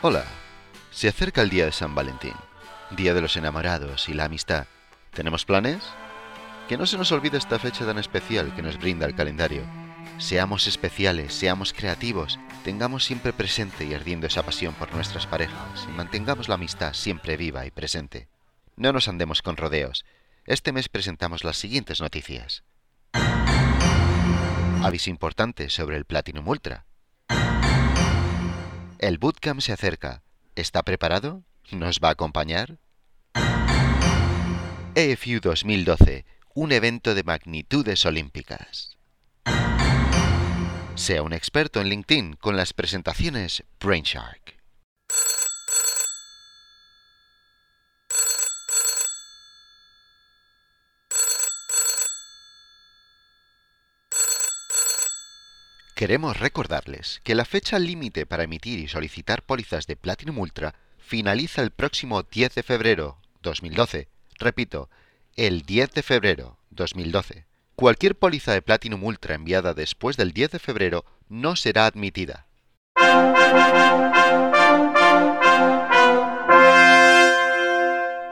Hola, se acerca el día de San Valentín, día de los enamorados y la amistad. ¿Tenemos planes? Que no se nos olvide esta fecha tan especial que nos brinda el calendario. Seamos especiales, seamos creativos, tengamos siempre presente y ardiendo esa pasión por nuestras parejas y mantengamos la amistad siempre viva y presente. No nos andemos con rodeos. Este mes presentamos las siguientes noticias. Aviso importante sobre el Platinum Ultra. El bootcamp se acerca. ¿Está preparado? ¿Nos va a acompañar? EFU 2012, un evento de magnitudes olímpicas. Sea un experto en LinkedIn con las presentaciones Brainshark. Queremos recordarles que la fecha límite para emitir y solicitar pólizas de Platinum Ultra finaliza el próximo 10 de febrero 2012. Repito, el 10 de febrero 2012. Cualquier póliza de Platinum Ultra enviada después del 10 de febrero no será admitida.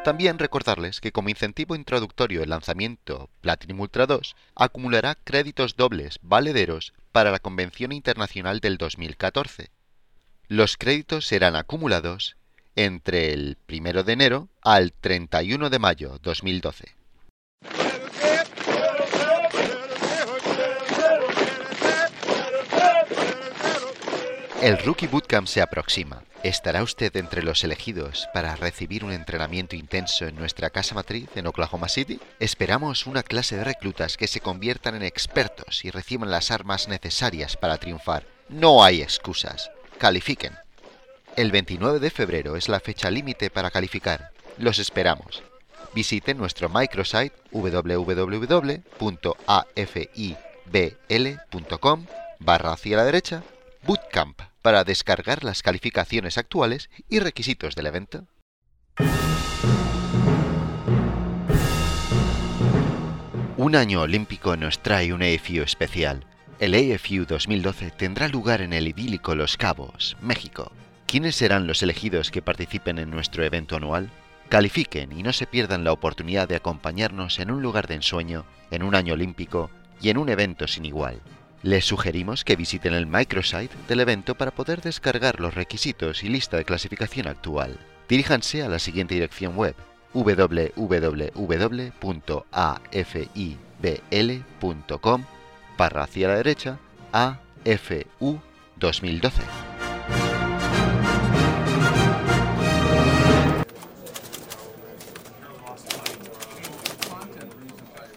También recordarles que como incentivo introductorio el lanzamiento Platinum Ultra 2 acumulará créditos dobles valederos para la Convención Internacional del 2014. Los créditos serán acumulados entre el 1 de enero al 31 de mayo 2012. El Rookie Bootcamp se aproxima. ¿Estará usted entre los elegidos para recibir un entrenamiento intenso en nuestra casa matriz en Oklahoma City? Esperamos una clase de reclutas que se conviertan en expertos y reciban las armas necesarias para triunfar. No hay excusas. Califiquen. El 29 de febrero es la fecha límite para calificar. Los esperamos. Visiten nuestro microsite www.afibl.com barra hacia la derecha Bootcamp para descargar las calificaciones actuales y requisitos del evento. Un año olímpico nos trae un AFU especial. El AFU 2012 tendrá lugar en el idílico Los Cabos, México. ¿Quiénes serán los elegidos que participen en nuestro evento anual? Califiquen y no se pierdan la oportunidad de acompañarnos en un lugar de ensueño, en un año olímpico y en un evento sin igual. Les sugerimos que visiten el microsite del evento para poder descargar los requisitos y lista de clasificación actual. Diríjanse a la siguiente dirección web www.afibl.com barra hacia la derecha AFU 2012.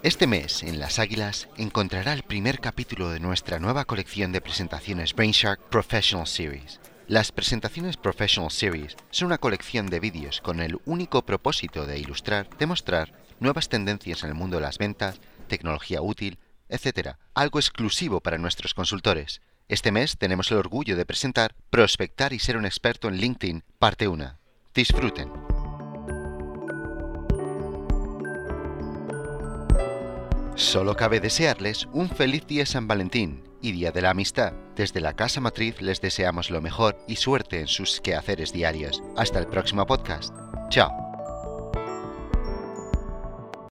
Este mes, en Las Águilas, encontrará el primer capítulo de nuestra nueva colección de presentaciones Brainshark Professional Series. Las presentaciones Professional Series son una colección de vídeos con el único propósito de ilustrar, demostrar nuevas tendencias en el mundo de las ventas, tecnología útil, etc. Algo exclusivo para nuestros consultores. Este mes tenemos el orgullo de presentar Prospectar y ser un experto en LinkedIn, parte 1. Disfruten. Solo cabe desearles un feliz día San Valentín y Día de la Amistad. Desde la Casa Matriz les deseamos lo mejor y suerte en sus quehaceres diarios. Hasta el próximo podcast. Chao.